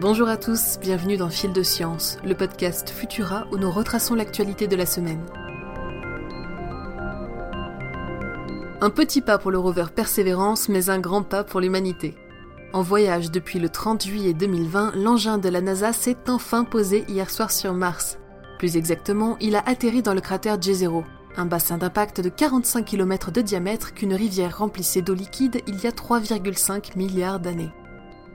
Bonjour à tous, bienvenue dans Fil de Science, le podcast Futura où nous retraçons l'actualité de la semaine. Un petit pas pour le rover Persévérance, mais un grand pas pour l'humanité. En voyage depuis le 30 juillet 2020, l'engin de la NASA s'est enfin posé hier soir sur Mars. Plus exactement, il a atterri dans le cratère Jezero, un bassin d'impact de 45 km de diamètre qu'une rivière remplissait d'eau liquide il y a 3,5 milliards d'années.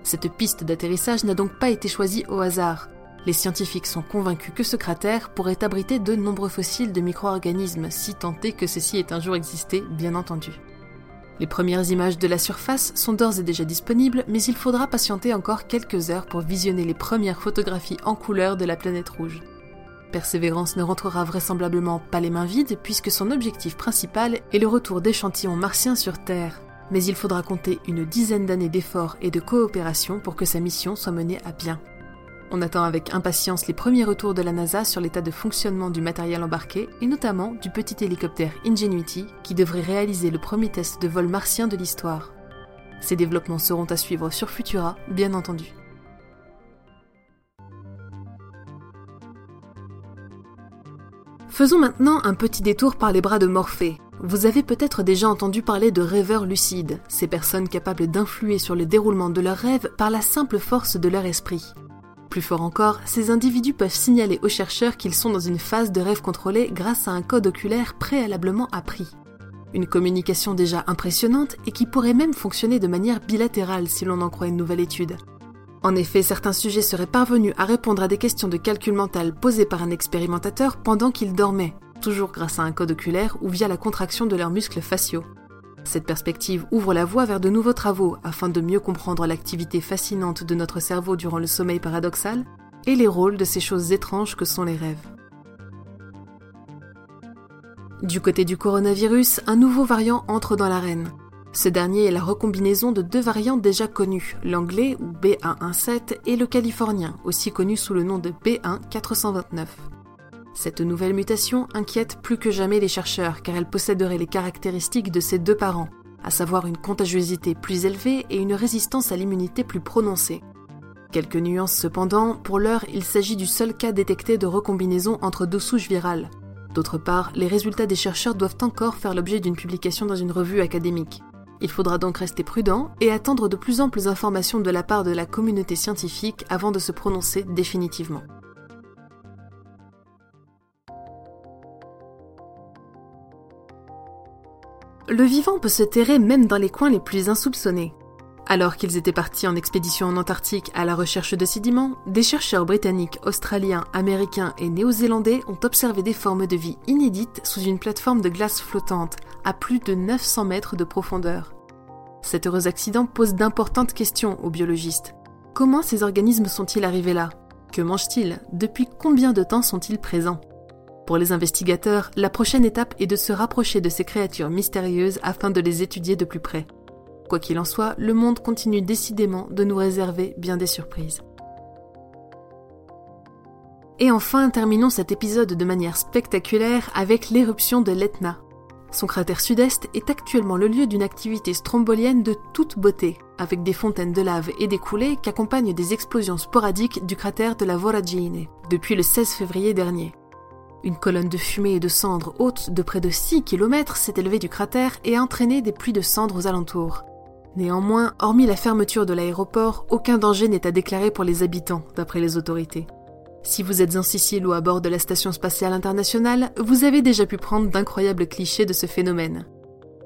Cette piste d'atterrissage n'a donc pas été choisie au hasard. Les scientifiques sont convaincus que ce cratère pourrait abriter de nombreux fossiles de micro-organismes, si tant est que ceci ait un jour existé, bien entendu. Les premières images de la surface sont d'ores et déjà disponibles, mais il faudra patienter encore quelques heures pour visionner les premières photographies en couleur de la planète rouge. Persévérance ne rentrera vraisemblablement pas les mains vides puisque son objectif principal est le retour d'échantillons martiens sur Terre, mais il faudra compter une dizaine d'années d'efforts et de coopération pour que sa mission soit menée à bien. On attend avec impatience les premiers retours de la NASA sur l'état de fonctionnement du matériel embarqué et notamment du petit hélicoptère Ingenuity qui devrait réaliser le premier test de vol martien de l'histoire. Ces développements seront à suivre sur Futura, bien entendu. Faisons maintenant un petit détour par les bras de Morphée. Vous avez peut-être déjà entendu parler de rêveurs lucides, ces personnes capables d'influer sur le déroulement de leurs rêves par la simple force de leur esprit. Plus fort encore, ces individus peuvent signaler aux chercheurs qu'ils sont dans une phase de rêve contrôlé grâce à un code oculaire préalablement appris. Une communication déjà impressionnante et qui pourrait même fonctionner de manière bilatérale si l'on en croit une nouvelle étude. En effet, certains sujets seraient parvenus à répondre à des questions de calcul mental posées par un expérimentateur pendant qu'ils dormaient, toujours grâce à un code oculaire ou via la contraction de leurs muscles faciaux. Cette perspective ouvre la voie vers de nouveaux travaux afin de mieux comprendre l'activité fascinante de notre cerveau durant le sommeil paradoxal et les rôles de ces choses étranges que sont les rêves. Du côté du coronavirus, un nouveau variant entre dans l'arène. Ce dernier est la recombinaison de deux variants déjà connus, l'anglais ou B117 et le californien, aussi connu sous le nom de B1429. Cette nouvelle mutation inquiète plus que jamais les chercheurs car elle posséderait les caractéristiques de ses deux parents, à savoir une contagiosité plus élevée et une résistance à l'immunité plus prononcée. Quelques nuances cependant, pour l'heure il s'agit du seul cas détecté de recombinaison entre deux souches virales. D'autre part, les résultats des chercheurs doivent encore faire l'objet d'une publication dans une revue académique. Il faudra donc rester prudent et attendre de plus amples informations de la part de la communauté scientifique avant de se prononcer définitivement. Le vivant peut se terrer même dans les coins les plus insoupçonnés. Alors qu'ils étaient partis en expédition en Antarctique à la recherche de sédiments, des chercheurs britanniques, australiens, américains et néo-zélandais ont observé des formes de vie inédites sous une plateforme de glace flottante à plus de 900 mètres de profondeur. Cet heureux accident pose d'importantes questions aux biologistes. Comment ces organismes sont-ils arrivés là? Que mangent-ils? Depuis combien de temps sont-ils présents? Pour les investigateurs, la prochaine étape est de se rapprocher de ces créatures mystérieuses afin de les étudier de plus près. Quoi qu'il en soit, le monde continue décidément de nous réserver bien des surprises. Et enfin, terminons cet épisode de manière spectaculaire avec l'éruption de l'Etna, son cratère sud-est est actuellement le lieu d'une activité strombolienne de toute beauté, avec des fontaines de lave et des coulées qui accompagnent des explosions sporadiques du cratère de la Voragine depuis le 16 février dernier. Une colonne de fumée et de cendres haute de près de 6 km s'est élevée du cratère et a entraîné des pluies de cendres aux alentours. Néanmoins, hormis la fermeture de l'aéroport, aucun danger n'est à déclarer pour les habitants, d'après les autorités. Si vous êtes en Sicile ou à bord de la Station spatiale internationale, vous avez déjà pu prendre d'incroyables clichés de ce phénomène.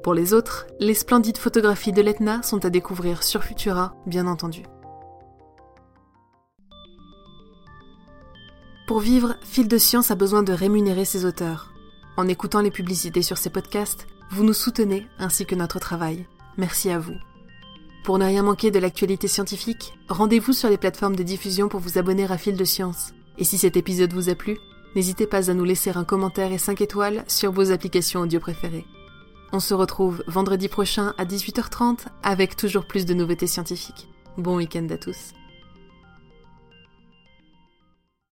Pour les autres, les splendides photographies de l'Etna sont à découvrir sur Futura, bien entendu. Pour vivre, Fil de Science a besoin de rémunérer ses auteurs. En écoutant les publicités sur ces podcasts, vous nous soutenez ainsi que notre travail. Merci à vous. Pour ne rien manquer de l'actualité scientifique, rendez-vous sur les plateformes de diffusion pour vous abonner à Fil de Science. Et si cet épisode vous a plu, n'hésitez pas à nous laisser un commentaire et 5 étoiles sur vos applications audio préférées. On se retrouve vendredi prochain à 18h30 avec toujours plus de nouveautés scientifiques. Bon week-end à tous.